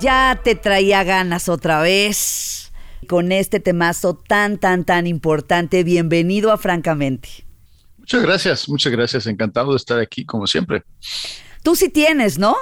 Ya te traía ganas otra vez con este temazo tan, tan, tan importante. Bienvenido a Francamente. Muchas gracias, muchas gracias. Encantado de estar aquí, como siempre. Tú sí tienes, ¿no?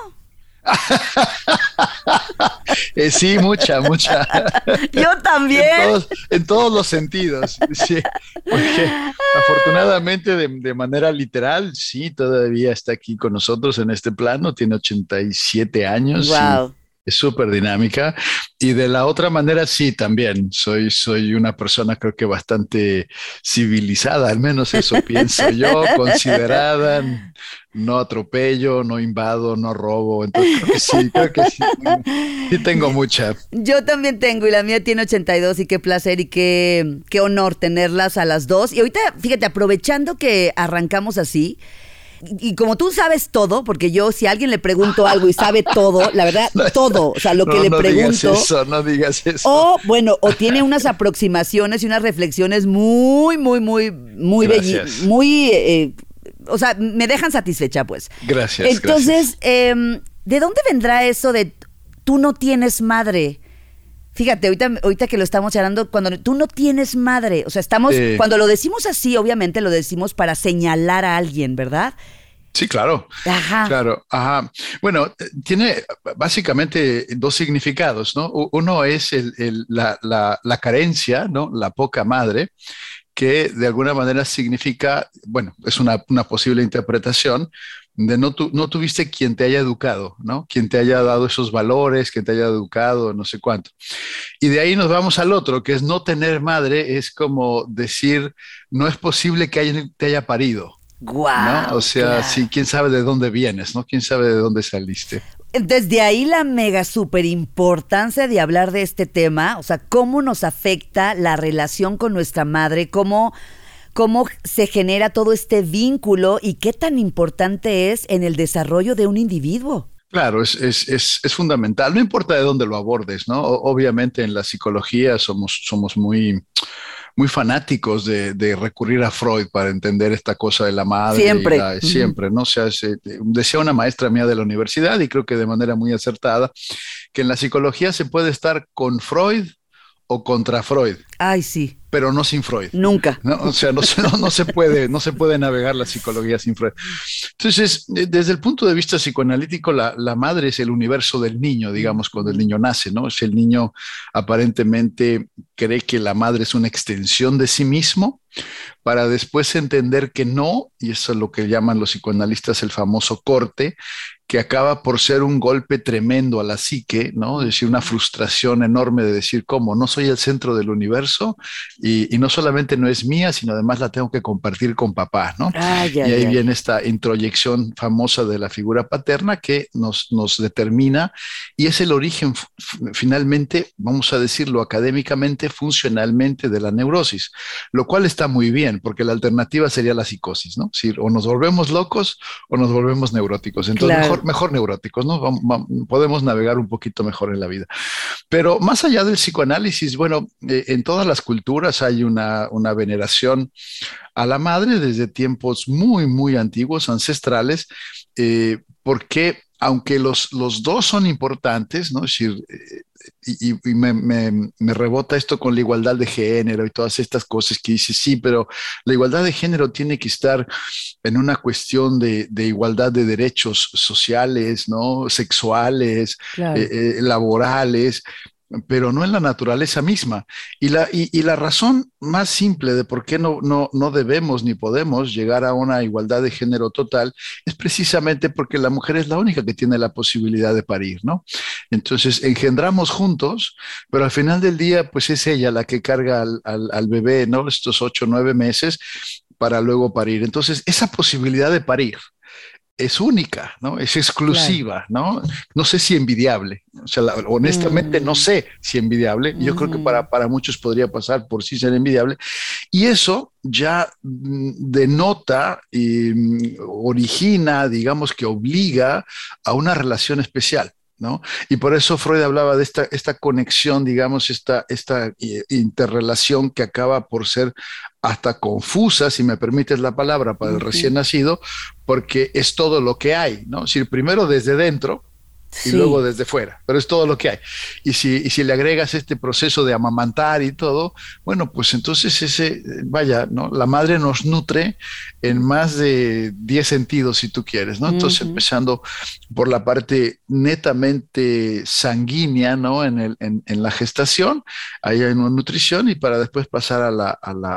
Eh, sí, mucha, mucha. Yo también. En todos, los sentidos. Sí, porque afortunadamente de, de, manera literal, sí, todavía está aquí con nosotros en este plano. Tiene 87 años. Wow súper dinámica. Y de la otra manera, sí, también soy, soy una persona creo que bastante civilizada, al menos eso pienso yo, considerada, no atropello, no invado, no robo. Entonces creo que sí, creo que sí, sí tengo mucha. Yo también tengo y la mía tiene 82 y qué placer y qué, qué honor tenerlas a las dos. Y ahorita, fíjate, aprovechando que arrancamos así, y como tú sabes todo, porque yo si a alguien le pregunto algo y sabe todo, la verdad, todo, o sea, lo que le no pregunto. Digas eso, no digas eso. O bueno, o tiene unas aproximaciones y unas reflexiones muy, muy, muy, muy bellas, muy, eh, o sea, me dejan satisfecha, pues. Gracias. Entonces, Eh, ¿de dónde vendrá eso de tú no tienes madre? Fíjate, ahorita, ahorita que lo estamos charlando, cuando tú no tienes madre, o sea, estamos, Sí. cuando lo decimos así, obviamente lo decimos para señalar a alguien, ¿verdad? Sí, claro. Ajá. Claro, ajá. Bueno, eh, tiene básicamente dos significados, ¿no? Uno es el- el- la, la- la carencia, ¿no? La poca madre, que de alguna manera significa, bueno, es una, una posible interpretación de no, tu- no tuviste quien te haya educado, ¿no? Quien te haya dado esos valores, quien te haya educado, no sé cuánto. Y de ahí nos vamos al otro, que es no tener madre, es como decir, no es posible que alguien te haya parido. Guau. ¿no? O sea, claro. sí, quién sabe de dónde vienes, ¿no? Quién sabe de dónde saliste. Desde ahí la mega super importancia de hablar de este tema, o sea, cómo nos afecta la relación con nuestra madre, cómo, cómo se genera todo este vínculo y qué tan importante es en el desarrollo de un individuo. Claro, es, es, es, es fundamental, no importa de dónde lo abordes, ¿no? Obviamente en la psicología somos, somos muy, muy fanáticos de, de recurrir a Freud para entender esta cosa de la madre. Siempre. la- siempre, ¿no? O sea, se- decía una maestra mía de la universidad y creo que de manera muy acertada, que en la psicología se puede estar con Freud o contra Freud, Ay, sí, pero no sin Freud. nunca. ¿no? O sea, no, se- no, no se puede, no se puede navegar la psicología sin Freud. Entonces, eh, desde el punto de vista psicoanalítico, la, la madre es el universo del niño, digamos, cuando el niño nace, ¿no? Es el niño aparentemente cree que la madre es una extensión de sí mismo para después entender que no, y eso es lo que llaman los psicoanalistas el famoso corte, que acaba por ser un golpe tremendo a la psique, ¿no? Es decir, una frustración enorme de decir, ¿cómo? No soy el centro del universo y, y no solamente no es mía, sino además la tengo que compartir con papá, ¿no? Ay, Y ay, ahí ay. viene esta introyección famosa de la figura paterna que nos, nos determina y es el origen finalmente, vamos a decirlo académicamente, funcionalmente de la neurosis, lo cual está muy bien porque la alternativa sería la psicosis, ¿no? Decir, o nos volvemos locos o nos volvemos neuróticos. Entonces, Claro. mejor, mejor neuróticos, ¿no? Vam- vam- podemos navegar un poquito mejor en la vida. Pero más allá del psicoanálisis, bueno, eh, en todas las culturas hay una, una veneración a la madre desde tiempos muy, muy antiguos, ancestrales, eh, porque aunque los, los dos son importantes, ¿no? Es decir, eh, y, y- y me, me- me rebota esto con la igualdad de género y todas estas cosas que dice, sí, pero la igualdad de género tiene que estar en una cuestión de, de igualdad de derechos sociales, ¿no? Sexuales, Claro. eh, eh, laborales, pero no en la naturaleza misma. Y la, y, la razón más simple de por qué no, no, no debemos ni podemos llegar a una igualdad de género total es precisamente porque la mujer es la única que tiene la posibilidad de parir, ¿no? Entonces engendramos juntos, pero al final del día, pues es ella la que carga al, al, al bebé, ¿no? Estos ocho, nueve meses para luego parir. Entonces, esa posibilidad de parir es única, ¿no? Es exclusiva, ¿no? No sé si envidiable. O sea, la- honestamente Mm. no sé si envidiable. Yo creo que Mm. para, para muchos podría pasar por sí ser envidiable. Y eso ya mm, denota y mm, origina, digamos que obliga a una relación especial. ¿No? Y por eso Freud hablaba de esta, esta conexión, digamos, esta, esta eh, interrelación que acaba por ser hasta confusa, si me permites la palabra, para el recién nacido, porque es todo lo que hay, ¿no? Es decir, primero desde dentro, y luego desde fuera, pero es todo lo que hay. Y si, si le agregas este proceso de amamantar y todo, bueno, pues entonces ese, vaya, ¿no? La madre nos nutre en más de 10 sentidos, si tú quieres, ¿no? Entonces, empezando por la parte netamente sanguínea, ¿no? En, el, en, la gestación, ahí hay una nutrición y para después pasar a la, a la,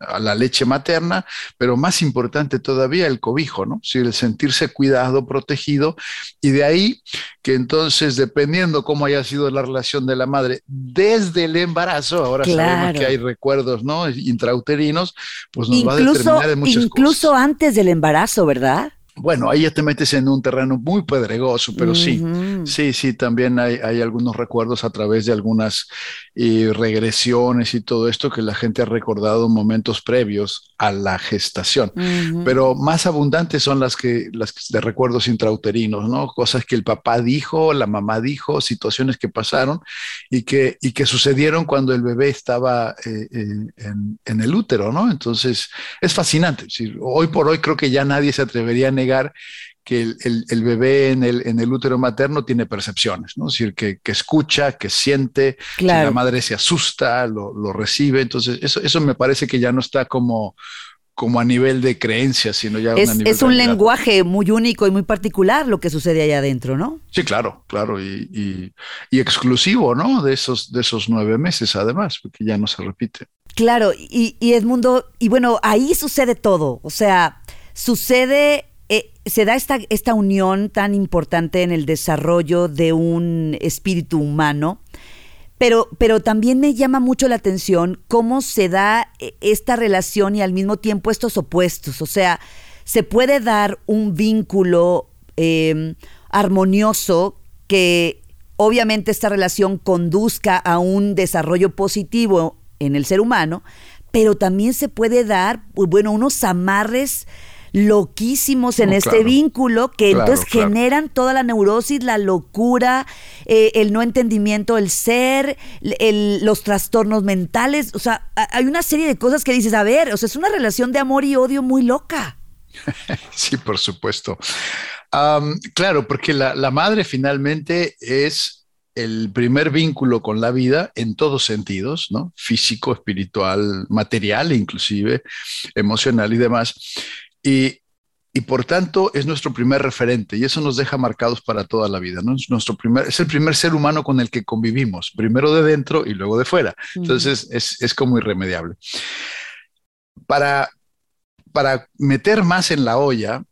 a la leche materna, pero más importante todavía el cobijo, ¿no? Si el sentirse cuidado, protegido, y de ahí que entonces, dependiendo cómo haya sido la relación de la madre desde el embarazo, ahora sabemos que hay recuerdos ¿no? intrauterinos, pues nos va a determinar de muchas incluso antes del embarazo, ¿verdad? Bueno, ahí ya te metes en un terreno muy pedregoso, pero sí, sí, sí, también hay, hay, algunos recuerdos a través de algunas eh, regresiones y todo esto que la gente ha recordado momentos previos a la gestación. Pero más abundantes son las que las de recuerdos intrauterinos, ¿no? Cosas que el papá dijo, la mamá dijo, situaciones que pasaron y que, y que sucedieron cuando el bebé estaba eh, eh, en, el útero, ¿no? Entonces, es fascinante. hoy por hoy creo que ya nadie se atrevería a negar que el, bebé en el, en el, útero materno tiene percepciones, ¿no? Es decir, que, escucha, que siente, que la madre se asusta, lo, recibe. Entonces, eso, eso me parece que ya no está como, como a nivel de creencia, sino ya es, a nivel es un lenguaje muy único y muy particular lo que sucede allá adentro, ¿no? Sí, claro, claro, y, y, exclusivo, ¿no? De esos, de esos nueve meses, además, porque ya no se repite. Claro, y, y Edmundo, y bueno, ahí sucede todo, o sea, sucede eh, se da esta, esta unión tan importante en el desarrollo de un espíritu humano, pero, pero también me llama mucho la atención cómo se da eh, esta relación y al mismo tiempo estos opuestos. O sea, se puede dar un vínculo em, armonioso que obviamente esta relación conduzca a un desarrollo positivo en el ser humano, pero también se puede dar, bueno, unos amarres loquísimos en este vínculo que entonces generan toda la neurosis, la locura, eh, el no entendimiento del ser, los trastornos mentales. O sea, hay una serie de cosas que dices, a ver, o sea, es una relación de amor y odio muy loca. Sí, por supuesto. claro, porque la, la madre finalmente es el primer vínculo con la vida en todos sentidos, ¿no? Físico, espiritual, material, inclusive emocional y demás. Y, y por tanto es nuestro primer referente y eso nos deja marcados para toda la vida, ¿no? Es, nuestro primer, es el primer ser humano con el que convivimos, primero de dentro y luego de fuera. Entonces es, es, como irremediable. Para, para meter más en la olla,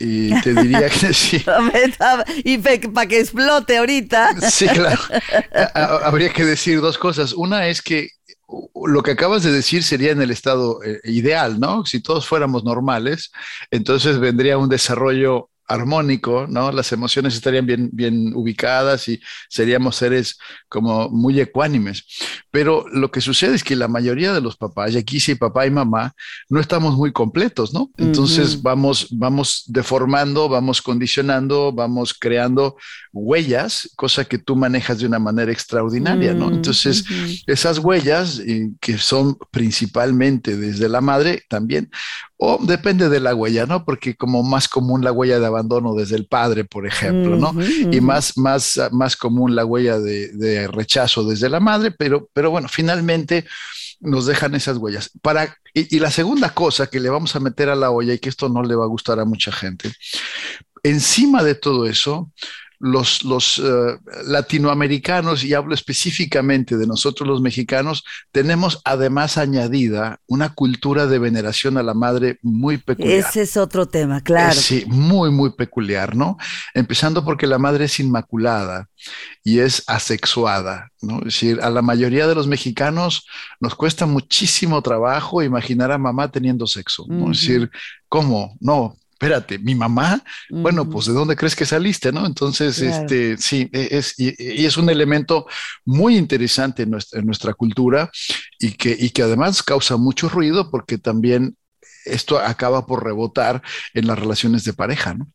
y te diría que sí. y para que explote ahorita. Sí, claro. Habría que decir dos cosas. Una es que lo que acabas de decir sería en el estado eh, ideal, ¿no? Si todos fuéramos normales, entonces vendría un desarrollo armónico, ¿no? Las emociones estarían bien, bien ubicadas y seríamos seres como muy ecuánimes. Pero lo que sucede es que la mayoría de los papás, y aquí sí papá y mamá, no estamos muy completos, ¿no? Entonces vamos, vamos deformando, vamos condicionando, vamos creando huellas, cosa que tú manejas de una manera extraordinaria, ¿no? Mm, Entonces, esas huellas, eh, que son principalmente desde la madre, también o depende de la huella, ¿no? Porque como más común la huella de abandono desde el padre, por ejemplo, ¿no? Y más, más, más común la huella de, rechazo desde la madre, pero, pero bueno, finalmente nos dejan esas huellas. Para, y, y, la segunda cosa que le vamos a meter a la olla y que esto no le va a gustar a mucha gente, encima de todo eso, los, los eh, latinoamericanos, y hablo específicamente de nosotros los mexicanos, tenemos además añadida una cultura de veneración a la madre muy peculiar. Ese es otro tema, claro. sí, muy, muy peculiar, ¿no? Empezando porque la madre es inmaculada y es asexuada, ¿no? Es decir, a la mayoría de los mexicanos nos cuesta muchísimo trabajo imaginar a mamá teniendo sexo, ¿no? Es decir, ¿cómo? No, espérate, mi mamá, bueno, pues de dónde crees que saliste, ¿no? Entonces, este, sí, e, es, y, es un elemento muy interesante en nuestra, cultura y que, y que además causa mucho ruido porque también esto acaba por rebotar en las relaciones de pareja, ¿no?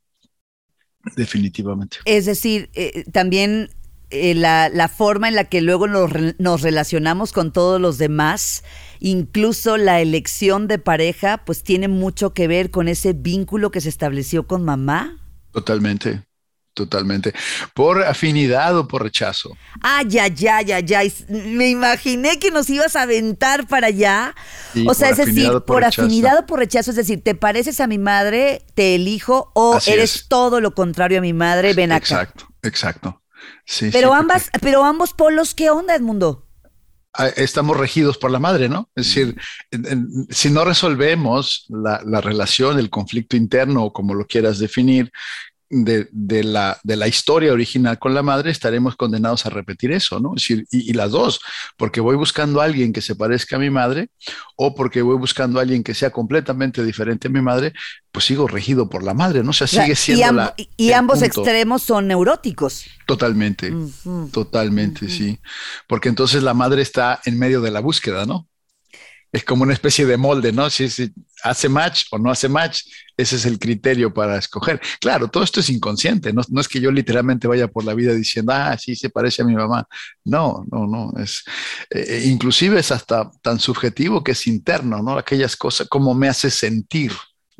Definitivamente. Es decir, eh, también eh, la, la, forma en la que luego nos, nos, relacionamos con todos los demás, incluso la elección de pareja, pues tiene mucho que ver con ese vínculo que se estableció con mamá. Totalmente. Totalmente. ¿Por afinidad o por rechazo? Ah, ya, ya, ya, ya. Me imaginé que nos ibas a aventar para allá. o sea, es decir, por, afinidad o por rechazo. Es decir, ¿te pareces a mi madre? ¿Te elijo? ¿O eres todo lo contrario a mi madre? Ven acá. Exacto, exacto. Sí, pero, ambas, pero ambos polos, ¿qué onda, Edmundo? Ah, estamos regidos por la madre, ¿no? Es decir, si no resolvemos la, la, relación, el conflicto interno o como lo quieras definir, de, la, de la historia original con la madre, estaremos condenados a repetir eso, ¿no? y, las dos, porque voy buscando a alguien que se parezca a mi madre o porque voy buscando a alguien que sea completamente diferente a mi madre, pues sigo regido por la madre, ¿no? O sea, sigue siendo y, y ambos extremos son neuróticos. Totalmente, totalmente, sí. Porque entonces la madre está en medio de la búsqueda, ¿no? Es como una especie de molde, ¿no? Si, hace match o no hace match, ese es el criterio para escoger. Claro, todo esto es inconsciente, no, es que yo literalmente vaya por la vida diciendo, ah, sí, se parece a mi mamá. No, no, no, es eh, eh, inclusive es hasta tan subjetivo que es interno, ¿no? Aquellas cosas, como me hace sentir.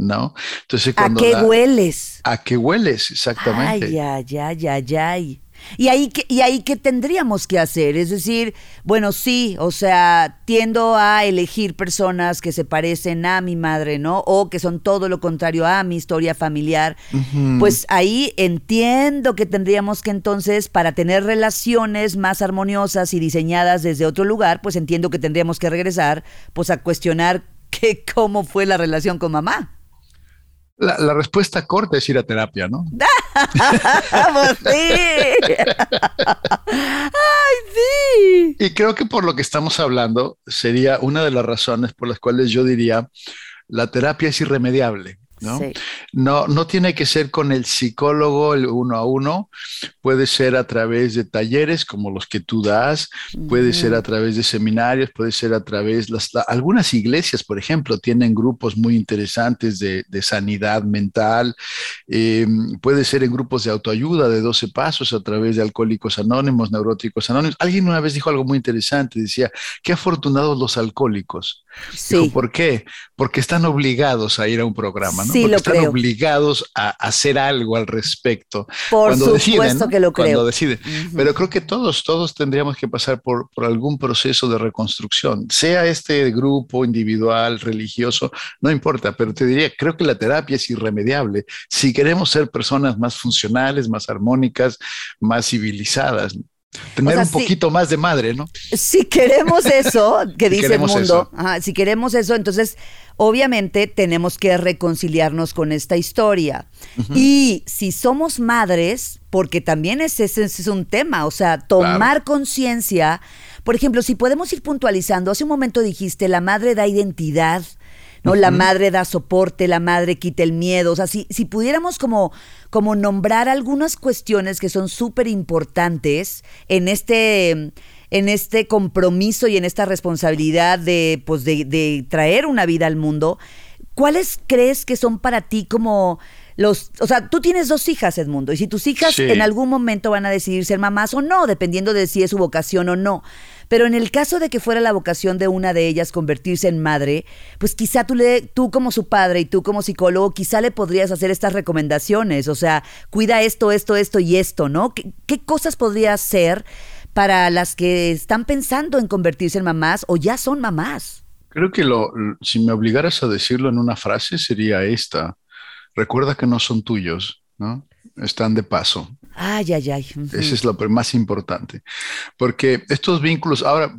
¿No? Entonces, cuando ¿A qué hueles? ¿A qué hueles? Exactamente. Ay, ay, ay, ay, ay. ¿Y ahí, qué, ¿Y ahí qué tendríamos que hacer? Es decir, bueno, sí, o sea, tiendo a elegir personas que se parecen a mi madre, ¿no? O que son todo lo contrario a mi historia familiar. Pues ahí entiendo que tendríamos que entonces, para tener relaciones más armoniosas y diseñadas desde otro lugar, pues entiendo que tendríamos que regresar, pues a cuestionar que, cómo fue la relación con mamá. La, respuesta corta es ir a terapia, ¿no? ¡Vamos, sí! ¡Ay, sí! Y creo que por lo que estamos hablando sería una de las razones por las cuales yo diría la terapia es irremediable. ¿No? No, no tiene que ser con el psicólogo el uno a uno, puede ser a través de talleres como los que tú das, puede ser a través de seminarios, puede ser a través, las, algunas iglesias, por ejemplo, tienen grupos muy interesantes de, sanidad mental, eh, puede ser en grupos de autoayuda de 12 pasos a través de alcohólicos anónimos, neuróticos anónimos. Alguien una vez dijo algo muy interesante, decía, qué afortunados los alcohólicos. Sí. ¿Por qué? Porque están obligados a ir a un programa, ¿no? Porque están obligados a hacer algo al respecto. Por cuando supuesto deciden, que lo creo. Cuando deciden. Pero creo que todos, todos tendríamos que pasar por, por algún proceso de reconstrucción, sea este grupo individual, religioso, no importa, pero te diría, creo que la terapia es irremediable. Si queremos ser personas más funcionales, más armónicas, más civilizadas, Tener un poquito más de madre, ¿no? Si queremos eso, que dice el mundo, si queremos eso, entonces obviamente tenemos que reconciliarnos con esta historia. Y si somos madres, porque también ese, es un tema, o sea, tomar conciencia, por ejemplo, si podemos ir puntualizando, hace un momento dijiste, la madre da identidad, ¿no? La madre da soporte, la madre quita el miedo. O sea, si, si pudiéramos como, como nombrar algunas cuestiones que son súper importantes en este, en este compromiso y en esta responsabilidad de, pues de, de traer una vida al mundo, ¿cuáles crees que son para ti como los, o sea, tú tienes dos hijas, Edmundo, y si tus hijas en algún momento van a decidir ser mamás o no, dependiendo de si es su vocación o no. Pero en el caso de que fuera la vocación de una de ellas convertirse en madre, pues quizá tú, le, tú como su padre y tú como psicólogo, quizá le podrías hacer estas recomendaciones, o sea, cuida esto, esto, esto y esto, ¿no? ¿Qué, cosas podría hacer para las que están pensando en convertirse en mamás o ya son mamás? Creo que lo, si me obligaras a decirlo en una frase sería esta recuerda que no son tuyos, ¿no? Están de paso. Ay, ay, ay. Ese es lo más importante. Porque estos vínculos, ahora,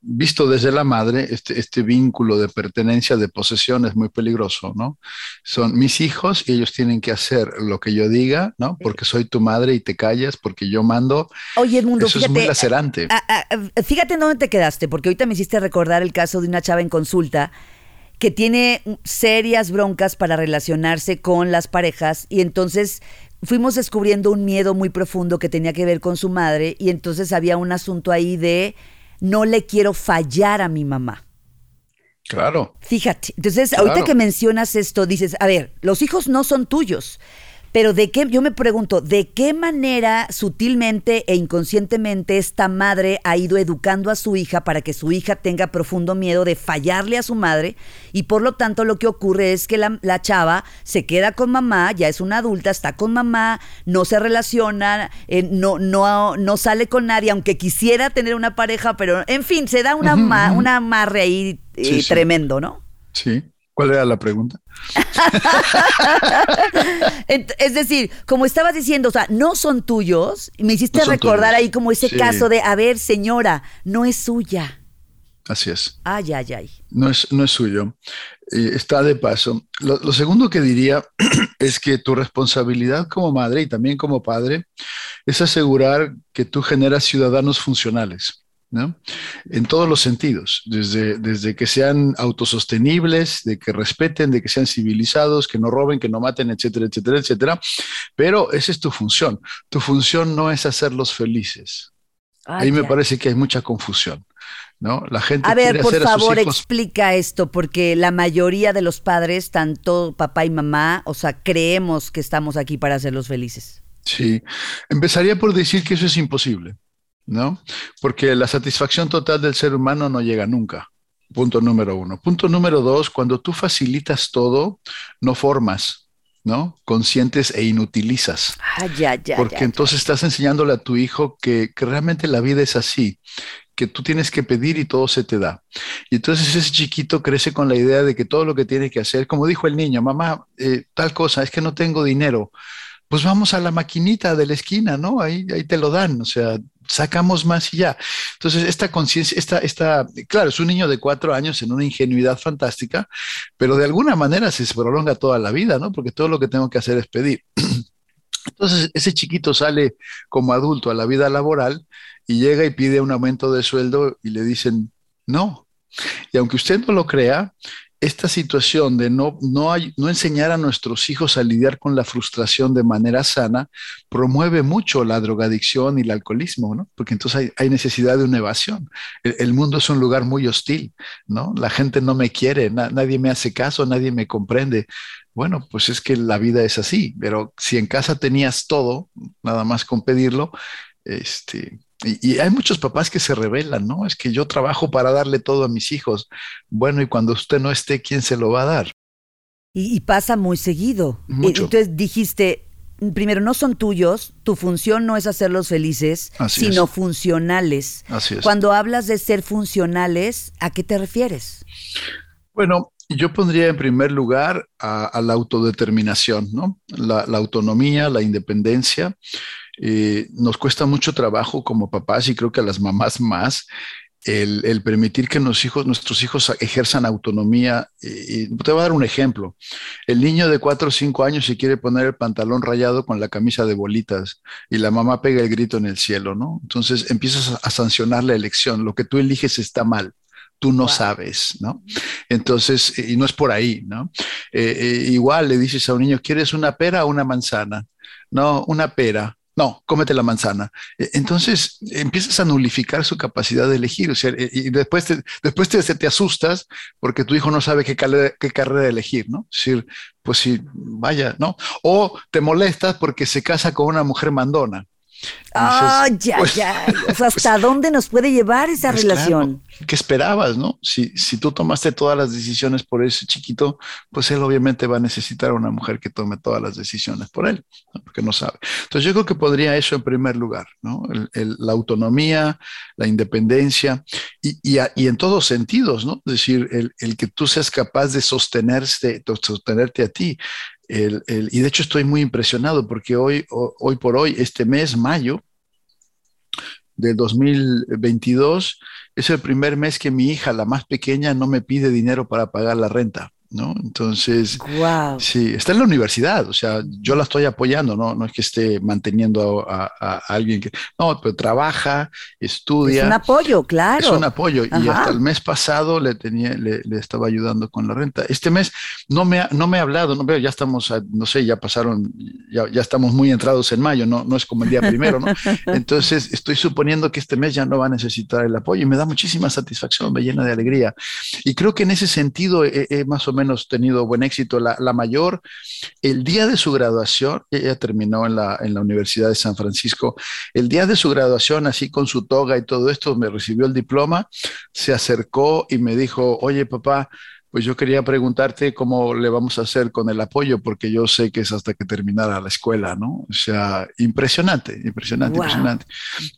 visto desde la madre, este, este vínculo de pertenencia, de posesión es muy peligroso, ¿no? Son mis hijos y ellos tienen que hacer lo que yo diga, ¿no? Porque soy tu madre y te callas, porque yo mando. Oye, Edmundo, Eso es muy lacerante. fíjate en dónde te quedaste, porque ahorita me hiciste recordar el caso de una chava en consulta que tiene serias broncas para relacionarse con las parejas y entonces fuimos descubriendo un miedo muy profundo que tenía que ver con su madre y entonces había un asunto ahí de no le quiero fallar a mi mamá. Claro. Fíjate, entonces ahorita que mencionas esto dices, a ver, los hijos no son tuyos, Pero de qué, yo me pregunto, ¿de qué manera sutilmente e inconscientemente esta madre ha ido educando a su hija para que su hija tenga profundo miedo de fallarle a su madre? Y por lo tanto lo que ocurre es que la, chava se queda con mamá, ya es una adulta, está con mamá, no se relaciona, eh, no, no, no sale con nadie, aunque quisiera tener una pareja, pero en fin, se da una, una amarre ahí eh, tremendo, ¿no? Sí. ¿Cuál era la pregunta? es decir, como estabas diciendo, o sea, no son tuyos, me hiciste recordar ahí como ese caso de, a ver, señora, no es suya. Así es. Ay, ay, ay. No es, no es suyo. está de paso. Lo, segundo que diría es que tu responsabilidad como madre y también como padre es asegurar que tú generas ciudadanos funcionales. En todos los sentidos, desde, desde que sean autosostenibles, de que respeten, de que sean civilizados, que no roben, que no maten, etcétera, etcétera, etcétera. Pero esa es tu función. Tu función no es hacerlos felices. Ah, Ahí me parece que hay mucha confusión. ¿no? La gente a ver, por favor, explica esto, porque la mayoría de los padres, tanto papá y mamá, o sea, creemos que estamos aquí para hacerlos felices. Sí, empezaría por decir que eso es imposible. ¿No? Porque la satisfacción total del ser humano no llega nunca. Punto número uno. Punto número dos, cuando tú facilitas todo, no formas, ¿no? Conscientes e inutilizas. Ah, ya, ya, Porque entonces estás enseñándole a tu hijo que, realmente la vida es así, que tú tienes que pedir y todo se te da. Y entonces ese chiquito crece con la idea de que todo lo que tiene que hacer, como dijo el niño, mamá, eh, tal cosa, es que no tengo dinero pues vamos a la maquinita de la esquina, ¿no? Ahí, ahí te lo dan, o sea, sacamos más y ya. Entonces, esta conciencia, esta, esta, claro, es un niño de cuatro años en una ingenuidad fantástica, pero de alguna manera se prolonga toda la vida, ¿no? Porque todo lo que tengo que hacer es pedir. Entonces, ese chiquito sale como adulto a la vida laboral y llega y pide un aumento de sueldo y le dicen, no. Y aunque usted no lo crea, esta situación de no, no, no enseñar a nuestros hijos a lidiar con la frustración de manera sana promueve mucho la drogadicción y el alcoholismo, ¿no? Porque entonces hay, necesidad de una evasión. El, mundo es un lugar muy hostil, ¿no? La gente no me quiere, nadie me hace caso, nadie me comprende. Bueno, pues es que la vida es así, pero si en casa tenías todo, nada más con pedirlo, este, y, hay muchos papás que se rebelan, ¿no? Es que yo trabajo para darle todo a mis hijos. Bueno, y cuando usted no esté, ¿quién se lo va a dar? Y, pasa muy seguido. Entonces dijiste, primero, no son tuyos, tu función no es hacerlos felices, sino funcionales. Así es. Cuando hablas de ser funcionales, ¿a qué te refieres? Bueno, yo pondría en primer lugar a, la autodeterminación, ¿no? La, la, autonomía, la independencia. Eh, nos cuesta mucho trabajo como papás y creo que a las mamás más el, permitir que hijos, nuestros hijos ejerzan autonomía. Y te voy a dar un ejemplo. El niño de 4 o 5 años se quiere poner el pantalón rayado con la camisa de bolitas y la mamá pega el grito en el cielo, ¿no? Entonces empiezas a sancionar la elección. Lo que tú eliges está mal tú no sabes, ¿no? Entonces, y no es por ahí, ¿no? Eh, eh, igual le dices a un niño, ¿quieres una pera o una manzana? No, una pera no, cómete la manzana. E, entonces empiezas a nulificar su capacidad de elegir, o sea, e, y después te, después te, te asustas porque tu hijo no sabe qué, carrera elegir, ¿no? Es decir, pues sí, vaya, ¿no? O te molestas porque se casa con una mujer mandona. Ah, ya, pues, ya. ¿hasta pues, dónde nos puede llevar esa pues, relación? ¿Qué esperabas, no? Si, si tú tomaste todas las decisiones por ese chiquito, pues él obviamente va a necesitar a una mujer que tome todas las decisiones por él, porque no sabe. Entonces yo creo que podría eso en primer lugar, ¿no? la autonomía, la independencia y, y, en todos sentidos, ¿no? Es decir, el, el que tú seas capaz de sostenerse, de sostenerte a ti, y de hecho estoy muy impresionado porque hoy, hoy por hoy, este mes, mayo de 2022, es el primer mes que mi hija, la más pequeña, no me pide dinero para pagar la renta. ¿No? Entonces, sí, está en la universidad, o sea, yo la estoy apoyando, ¿no? No es que esté manteniendo a, alguien que, no, pero trabaja, estudia. Es un apoyo, claro. Es un apoyo y hasta el mes pasado le tenía, le, estaba ayudando con la renta. Este mes no me ha, no me ha hablado, no veo, ya estamos, no sé, ya pasaron, ya, ya estamos muy entrados en mayo, no, no es como el día primero, ¿no? Entonces, estoy suponiendo que este mes ya no va a necesitar el apoyo y me da muchísima satisfacción, me llena de alegría. Y creo que en ese sentido, más o menos, menos tenido buen éxito. La, la mayor, el día de su graduación, ella terminó en la, en la Universidad de San Francisco, el día de su graduación, así con su toga y todo esto, me recibió el diploma, se acercó y me dijo, oye papá, pues yo quería preguntarte cómo le vamos a hacer con el apoyo, porque yo sé que es hasta que terminara la escuela, ¿no? O sea, impresionante, impresionante, impresionante.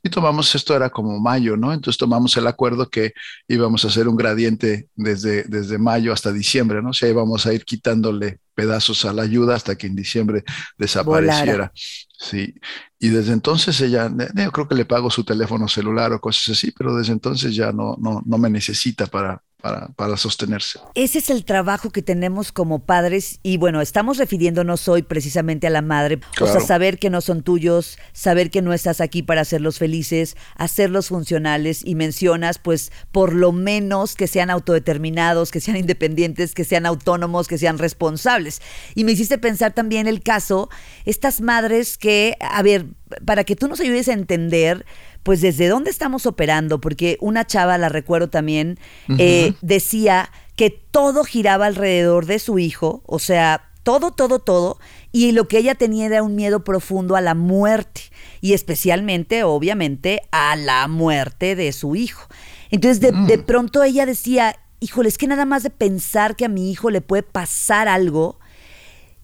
Y tomamos, esto era como mayo, ¿no? Entonces tomamos el acuerdo que íbamos a hacer un gradiente desde, desde mayo hasta diciembre, ¿no? O sea, íbamos a ir quitándole pedazos a la ayuda hasta que en diciembre desapareciera. Sí, y desde entonces ella, yo creo que le pago su teléfono celular o cosas así, pero desde entonces ya no, no, no me necesita para, para, para, sostenerse. Ese es el trabajo que tenemos como padres y bueno, estamos refiriéndonos hoy precisamente a la madre, o sea, saber que no son tuyos, saber que no estás aquí para hacerlos felices, hacerlos funcionales y mencionas pues por lo menos que sean autodeterminados, que sean independientes, que sean autónomos, que sean responsables. Y me hiciste pensar también el caso, estas madres que, a ver, para que tú nos ayudes a entender pues desde dónde estamos operando, porque una chava, la recuerdo también, eh, decía que todo giraba alrededor de su hijo, o sea, todo, todo, todo, y lo que ella tenía era un miedo profundo a la muerte, y especialmente, obviamente, a la muerte de su hijo. Entonces, de, de mm. pronto ella decía, híjole, es que nada más de pensar que a mi hijo le puede pasar algo,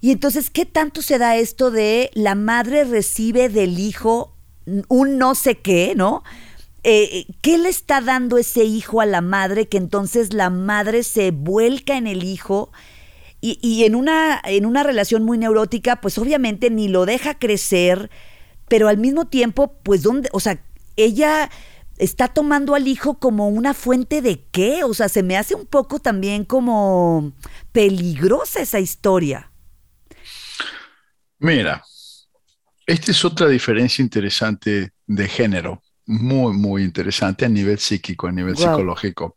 y entonces, ¿qué tanto se da esto de la madre recibe del hijo un no sé qué, ¿no? Eh, ¿Qué le está dando ese hijo a la madre que entonces la madre se vuelca en el hijo? Y, en, una, en una relación muy neurótica, pues obviamente ni lo deja crecer, pero al mismo tiempo, pues dónde, o sea, ella está tomando al hijo como una fuente de qué, o sea, se me hace un poco también como peligrosa esa historia. Mira, esta es otra diferencia interesante de género, muy, muy interesante a nivel psíquico, a nivel psicológico.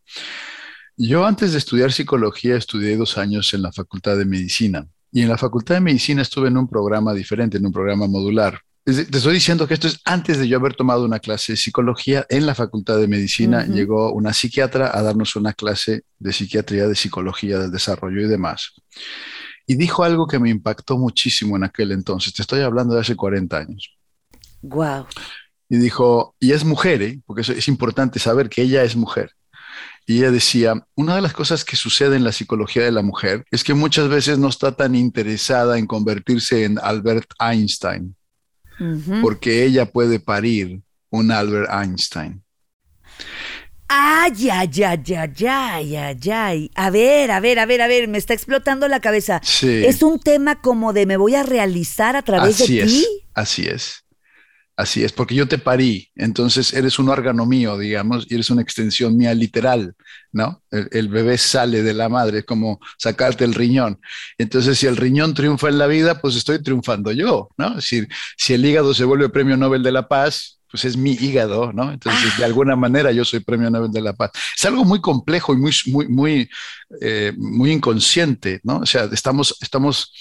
Yo antes de estudiar psicología estudié dos años en la Facultad de Medicina y en la Facultad de Medicina estuve en un programa diferente, en un programa modular. Te estoy diciendo que esto es antes de yo haber tomado una clase de psicología en la Facultad de Medicina. Llegó una psiquiatra a darnos una clase de psiquiatría, de psicología, del desarrollo y demás y dijo algo que me impactó muchísimo en aquel entonces. Te estoy hablando de hace 40 años. Wow. Y dijo, y es mujer, ¿eh? porque es importante saber que ella es mujer. Y ella decía, una de las cosas que sucede en la psicología de la mujer es que muchas veces no está tan interesada en convertirse en Albert Einstein, porque ella puede parir un Albert Einstein. Ay, ay, ay, ay, ay, ay, ay. A ver, a ver, a ver, a ver, me está explotando la cabeza. Sí. Es un tema como de me voy a realizar a través de ti. Es, así es. Así es, porque yo te parí, entonces eres un órgano mío, digamos, y eres una extensión mía literal, ¿no? El, bebé sale de la madre, como sacarte el riñón. Entonces, si el riñón triunfa en la vida, pues estoy triunfando yo, ¿no? Es decir, si el hígado se vuelve premio Nobel de la Paz, pues es mi hígado, ¿no? Entonces, de alguna manera yo soy premio Nobel de la Paz. Es algo muy complejo y muy, muy, muy, eh, muy inconsciente, ¿no? O sea, estamos, estamos,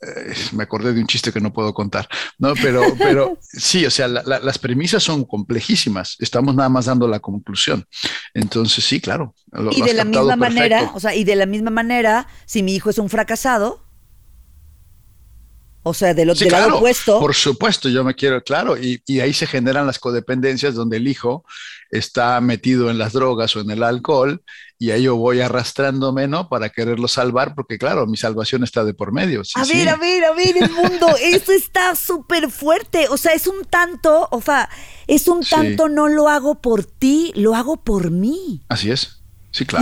eh, me acordé de un chiste que no puedo contar, ¿no? Pero, pero sí, o sea, las premisas son complejísimas. Estamos nada más dando la conclusión. Entonces, sí, claro. y de la misma manera, o sea, y de la misma manera, si mi hijo es un fracasado, o sea, del, otro lado opuesto. Por supuesto, yo me quiero, claro, y, ahí se generan las codependencias donde el hijo está metido en las drogas o en el alcohol y ahí yo voy arrastrándome, ¿no? Para quererlo salvar, porque claro, mi salvación está de por medio. a ver, a ver, a ver, el mundo, eso está súper fuerte. O sea, es un tanto, o sea, es un tanto no lo hago por ti, lo hago por mí. Así es.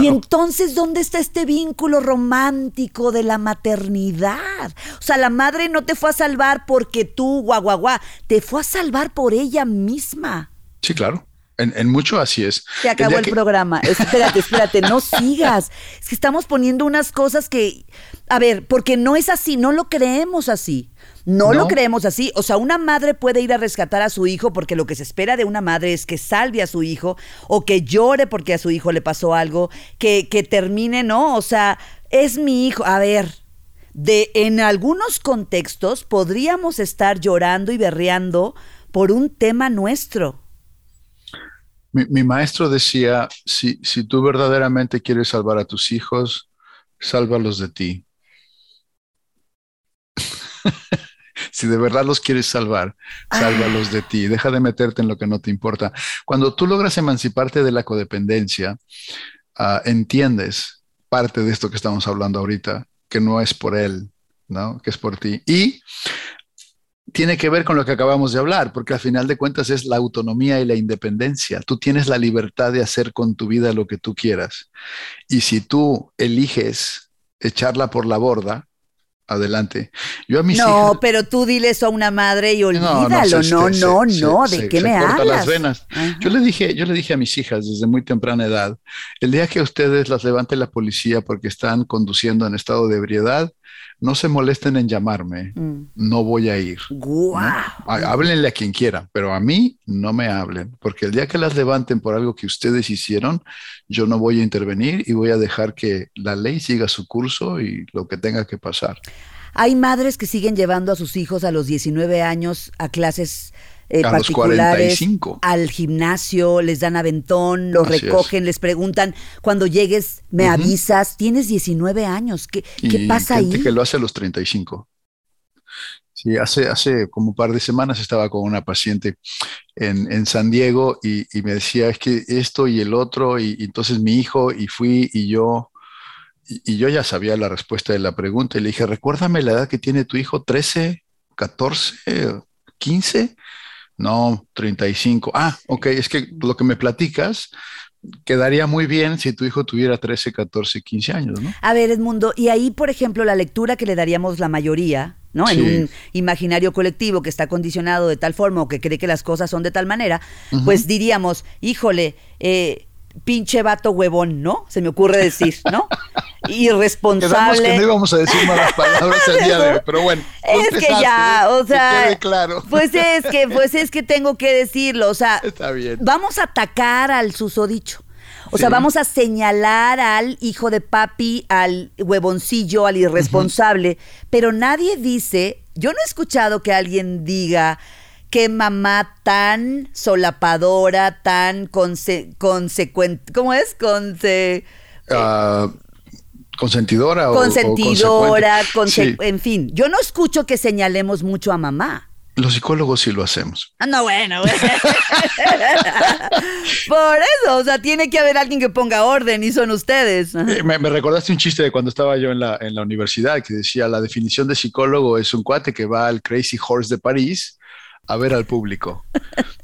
Y entonces, ¿dónde está este vínculo romántico de la maternidad? O sea, la madre no te fue a salvar porque tú, guau, te fue a salvar por ella misma. Sí, claro. En, mucho así es. Se acabó el, programa. Espérate, espérate, no sigas. Es que estamos poniendo unas cosas que, a ver, porque no es así, no lo creemos así. No, lo creemos así. O sea, una madre puede ir a rescatar a su hijo porque lo que se espera de una madre es que salve a su hijo o que llore porque a su hijo le pasó algo, que, que termine, ¿no? O sea, es mi hijo. A ver, de en algunos contextos podríamos estar llorando y berreando por un tema nuestro. Mi, maestro decía, si, si tú verdaderamente quieres salvar a tus hijos, sálvalos de ti. si de verdad los quieres salvar, sálvalos de ti. Deja de meterte en lo que no te importa. Cuando tú logras emanciparte de la codependencia, ah, entiendes parte de esto que estamos hablando ahorita, que no es por él, ¿no? Que es por ti. Y tiene que ver con lo que acabamos de hablar, porque al final de cuentas es la autonomía y la independencia. Tú tienes la libertad de hacer con tu vida lo que tú quieras. Y si tú eliges echarla por la borda, adelante. Yo a mis no, pero tú dile eso a una madre y olvídalo. No, no, no, ¿de qué me hablas? las venas. Yo le dije, yo le dije a mis hijas desde muy temprana edad, el día que ustedes las levante la policía porque están conduciendo en estado de ebriedad, no se molesten en llamarme, mm. no voy a ir. Háblenle a quien quiera, pero a mí no me hablen, porque el día que las levanten por algo que ustedes hicieron, yo no voy a intervenir y voy a dejar que la ley siga su curso y lo que tenga que pasar. Hay madres que siguen llevando a sus hijos a los 19 años a clases eh, particulares, al gimnasio, les dan aventón, los recogen, les preguntan, cuando llegues, me avisas, tienes 19 años, ¿qué, ¿qué pasa gente ahí? que lo hace a los 35. Sí, hace, hace como un par de semanas estaba con una paciente en, en San Diego y, y, me decía, es que esto y el otro, y, entonces mi hijo, y fui y yo, y, y, yo ya sabía la respuesta de la pregunta, y le dije, recuérdame la edad que tiene tu hijo, 13, 14, 15. No, 35. Ah, ok, es que lo que me platicas quedaría muy bien si tu hijo tuviera 13, 14, 15 años, ¿no? A ver, Edmundo, y ahí, por ejemplo, la lectura que le daríamos la mayoría, ¿no? En un imaginario colectivo que está condicionado de tal forma o que cree que las cosas son de tal manera, pues diríamos, híjole, eh, pinche vato huevón, ¿no? Se me ocurre decir, ¿no? Irresponsable. que no íbamos a decir malas palabras el día de hoy, pero bueno. Es que ya, o sea, claro. pues es que, pues es que tengo que decirlo, o sea, Está bien. vamos a atacar al susodicho. O sea, vamos a señalar al hijo de papi, al huevoncillo, al irresponsable, pero nadie dice, yo no he escuchado que alguien diga, qué mamá tan solapadora, tan consecuente, ¿cómo es? Conse, uh, consentidora. Consentidora, o, en fin. Yo no escucho que señalemos mucho a mamá. Los psicólogos sí lo hacemos. Ah, no, bueno. Por eso, o sea, tiene que haber alguien que ponga orden y son ustedes. Eh, me, recordaste un chiste de cuando estaba yo en la, en la universidad que decía, la definición de psicólogo es un cuate que va al Crazy Horse de París a ver al público,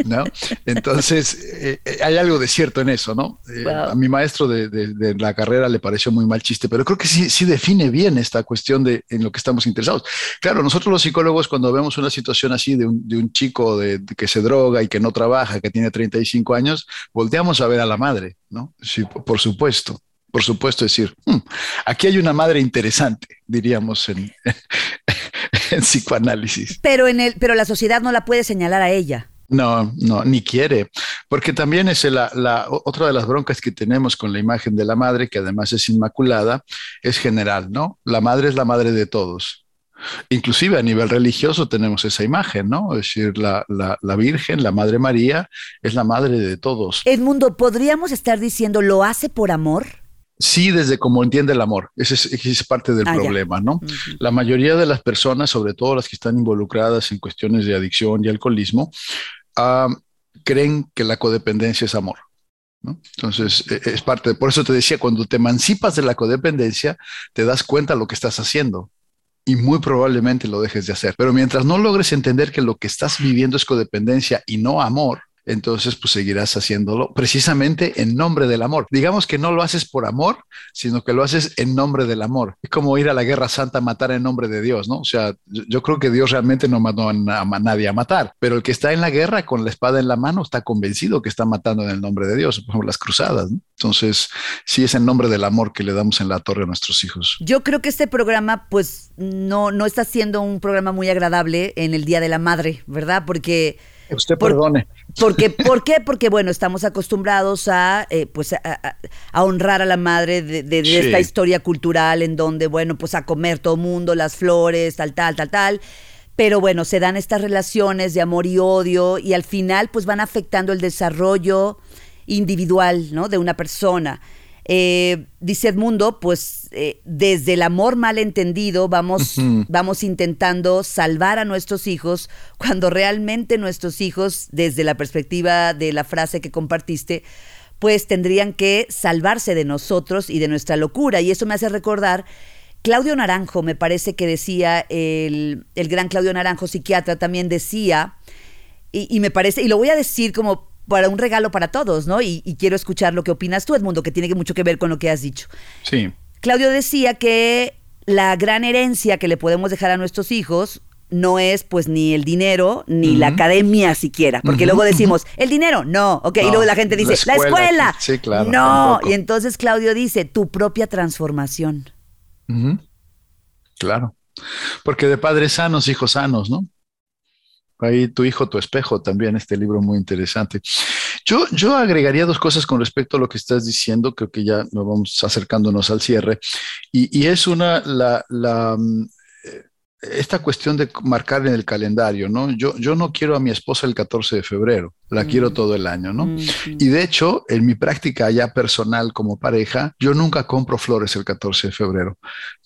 ¿no? Entonces, eh, eh, hay algo de cierto en eso, ¿no? Eh, a mi maestro de, la carrera le pareció muy mal chiste, pero creo que sí, sí define bien esta cuestión de en lo que estamos interesados. Claro, nosotros los psicólogos cuando vemos una situación así de un, de un chico de, que se droga y que no trabaja, que tiene 35 años, volteamos a ver a la madre, ¿no? Sí, por supuesto por supuesto, decir, hmm, aquí hay una madre interesante, diríamos en, en psicoanálisis. Pero, en el, pero la sociedad no la puede señalar a ella. No, no, ni quiere, porque también es la, la, otra de las broncas que tenemos con la imagen de la madre, que además es inmaculada, es general, ¿no? La madre es la madre de todos. Inclusive a nivel religioso tenemos esa imagen, ¿no? Es decir, la, la, la Virgen, la Madre María, es la madre de todos. Edmundo, ¿podríamos estar diciendo lo hace por amor? Sí, desde cómo entiende el amor. Ese es, parte del ah, problema, ¿no? La mayoría de las personas, sobre todo las que están involucradas en cuestiones de adicción y alcoholismo, creen que la codependencia es amor. ¿no? Entonces, e, es parte, de, por eso te decía, cuando te emancipas de la codependencia, te das cuenta de lo que estás haciendo y muy probablemente lo dejes de hacer. Pero mientras no logres entender que lo que estás viviendo es codependencia y no amor, entonces pues seguirás haciéndolo precisamente en nombre del amor. Digamos que no lo haces por amor, sino que lo haces en nombre del amor. Es como ir a la guerra santa a matar en nombre de Dios, ¿no? O sea, yo, creo que Dios realmente no mandó a, nadie a matar, pero el que está en la guerra con la espada en la mano está convencido que está matando en el nombre de Dios, como las cruzadas, ¿no? Entonces, sí es en nombre del amor que le damos en la torre a nuestros hijos. Yo creo que este programa, pues, no, no está siendo un programa muy agradable en el Día de la Madre, ¿verdad? Porque Usted perdone. Porque, ¿Por qué? Porque, bueno, estamos acostumbrados a, eh, pues, a, honrar a la madre de, esta historia cultural en donde, bueno, pues a comer todo mundo, las flores, tal, tal, tal, tal. Pero bueno, se dan estas relaciones de amor y odio y al final, pues van afectando el desarrollo individual, ¿no? De una persona. Eh, dice Edmundo, pues eh, desde el amor mal entendido vamos, vamos intentando salvar a nuestros hijos cuando realmente nuestros hijos, desde la perspectiva de la frase que compartiste, pues tendrían que salvarse de nosotros y de nuestra locura. Y eso me hace recordar Claudio Naranjo, me parece que decía, el, el gran Claudio Naranjo, psiquiatra, también decía, y, y, me parece, y lo voy a decir como para un regalo para todos, ¿no? Y, y, quiero escuchar lo que opinas tú, Edmundo, que tiene mucho que ver con lo que has dicho. Sí. Claudio decía que la gran herencia que le podemos dejar a nuestros hijos no es pues ni el dinero ni uh -huh. la academia siquiera, porque uh -huh, luego decimos, el dinero, no, ok, no, y luego la gente dice, la escuela, la escuela. Sí, claro, no, tampoco. y entonces Claudio dice, tu propia transformación. Claro, porque de padres sanos, hijos sanos, ¿no? Ahí tu hijo, tu espejo, también este libro muy interesante. Yo, yo agregaría dos cosas con respecto a lo que estás diciendo, creo que ya nos vamos acercándonos al cierre, y, y es una, la, la, esta cuestión de marcar en el calendario, ¿no? Yo, yo no quiero a mi esposa el 14 de febrero, la mm. quiero todo el año, ¿no? Mm. Y de hecho, en mi práctica ya personal como pareja, yo nunca compro flores el 14 de febrero,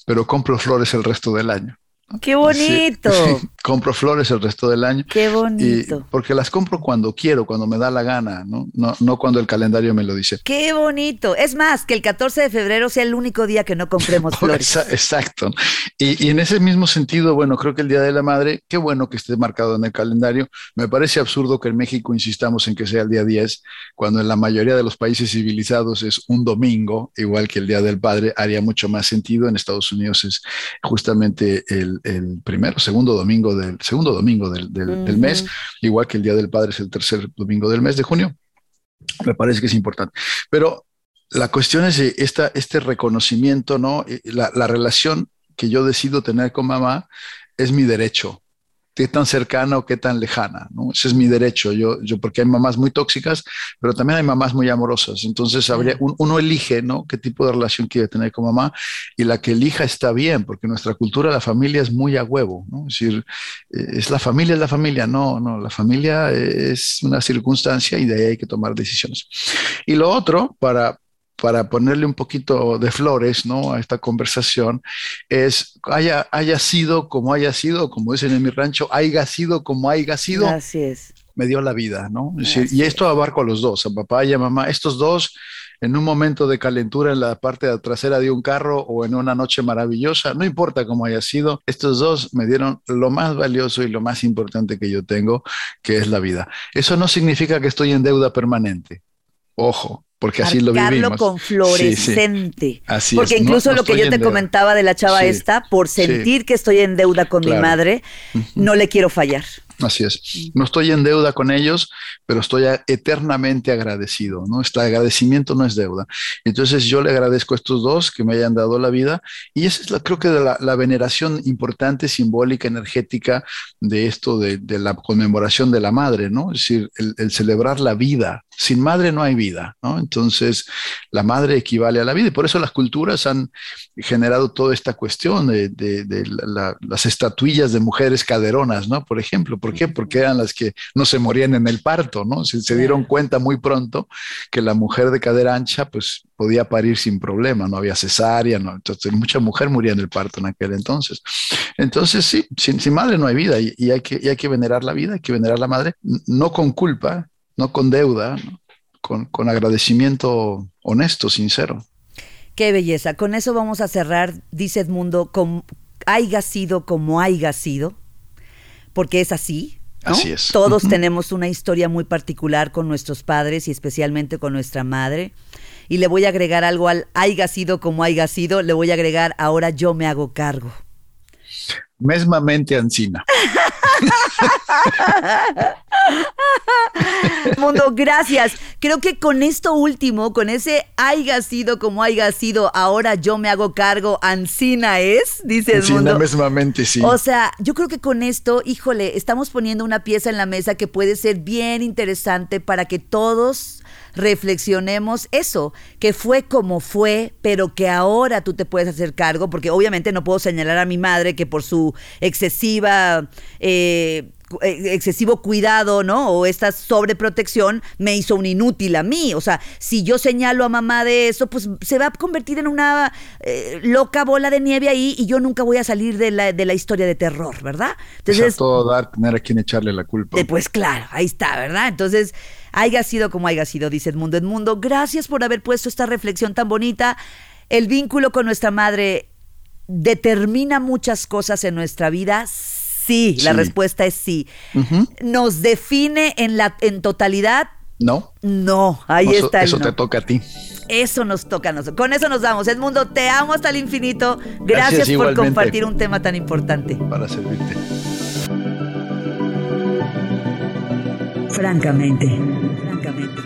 pero compro flores el resto del año. ¡Qué bonito! Sí, sí. Compro flores el resto del año. ¡Qué bonito! Y porque las compro cuando quiero, cuando me da la gana, ¿no? No, no cuando el calendario me lo dice. ¡Qué bonito! Es más, que el 14 de febrero sea el único día que no compremos flores. Exacto. Y, y, en ese mismo sentido, bueno, creo que el Día de la Madre, qué bueno que esté marcado en el calendario. Me parece absurdo que en México insistamos en que sea el día 10, cuando en la mayoría de los países civilizados es un domingo, igual que el Día del Padre, haría mucho más sentido. En Estados Unidos es justamente el, el primero, segundo domingo del segundo domingo del, del, uh -huh. del, mes, igual que el Día del Padre es el tercer domingo del mes de junio. Me parece que es importante. Pero la cuestión es esta, este reconocimiento, ¿no? La, la relación que yo decido tener con mamá es mi derecho qué tan cercana o qué tan lejana, ¿no? Ese es mi derecho, yo, yo porque hay mamás muy tóxicas, pero también hay mamás muy amorosas, entonces habría, un, uno elige, ¿no? Qué tipo de relación quiere tener con mamá y la que elija está bien, porque nuestra cultura, la familia es muy a huevo, ¿no? Es decir, es la familia, es la familia, no, no, la familia es una circunstancia y de ahí hay que tomar decisiones. Y lo otro, para, para ponerle un poquito de flores ¿no? a esta conversación, es haya, haya sido como haya sido, como dicen en mi rancho, haya sido como haya sido. Así es. Me dio la vida, ¿no? Es decir, y esto abarco a los dos, a papá y a mamá. Estos dos, en un momento de calentura en la parte trasera de un carro o en una noche maravillosa, no importa cómo haya sido, estos dos me dieron lo más valioso y lo más importante que yo tengo, que es la vida. Eso no significa que estoy en deuda permanente. Ojo, porque así lo vivimos. con fluorescente. Sí, sí. Así porque es. incluso no, no lo que yo te deuda. comentaba de la chava sí, esta, por sentir que estoy en deuda con claro. mi madre, uh -huh. no le quiero fallar. Así es. No estoy en deuda con ellos, pero estoy eternamente agradecido, ¿no? Este agradecimiento no es deuda. Entonces yo le agradezco a estos dos que me hayan dado la vida y esa es la, creo que la, la veneración importante, simbólica, energética de esto, de, de, la conmemoración de la madre, ¿no? Es decir, el, el celebrar la vida, sin madre no hay vida, ¿no? Entonces, la madre equivale a la vida y por eso las culturas han generado toda esta cuestión de, de, de la, las estatuillas de mujeres caderonas, ¿no? Por ejemplo, ¿por qué? Porque eran las que no se morían en el parto, ¿no? Se, se dieron cuenta muy pronto que la mujer de cadera ancha, pues, podía parir sin problema, no había cesárea, ¿no? Entonces, mucha mujer moría en el parto en aquel entonces. Entonces, sí, sin, sin madre no hay vida y, y, hay que, y hay que venerar la vida, hay que venerar la madre, no con culpa, no con deuda, ¿no? Con, con, agradecimiento honesto, sincero. Qué belleza. Con eso vamos a cerrar, dice Edmundo, como haya sido como haya sido, porque es así. ¿no? Así es. Todos uh -huh. tenemos una historia muy particular con nuestros padres y especialmente con nuestra madre. Y le voy a agregar algo al haya sido como haya sido, le voy a agregar ahora yo me hago cargo. Mesmamente Ancina. Mundo, gracias. Creo que con esto último, con ese haya sido como haya sido, ahora yo me hago cargo, Ancina es, dice el mundo. mesmamente, sí. O sea, yo creo que con esto, híjole, estamos poniendo una pieza en la mesa que puede ser bien interesante para que todos reflexionemos eso, que fue como fue, pero que ahora tú te puedes hacer cargo, porque obviamente no puedo señalar a mi madre que por su excesiva eh, excesivo cuidado, ¿no? O esta sobreprotección me hizo un inútil a mí. O sea, si yo señalo a mamá de eso, pues se va a convertir en una eh, loca bola de nieve ahí y yo nunca voy a salir de la, de la historia de terror, ¿verdad? Entonces, todo dar, tener a quien echarle la culpa. pues claro, ahí está, ¿verdad? Entonces, haya sido como haya sido, dice Edmundo Edmundo. Gracias por haber puesto esta reflexión tan bonita. El vínculo con nuestra madre determina muchas cosas en nuestra vida. Sí, la respuesta es sí. ¿Nos define en la en totalidad? No. No, ahí está. eso te toca a ti. Eso nos toca a nosotros. Con eso nos damos. Edmundo, te amo hasta el infinito. Gracias, por compartir un tema tan importante. Para servirte. Francamente, francamente.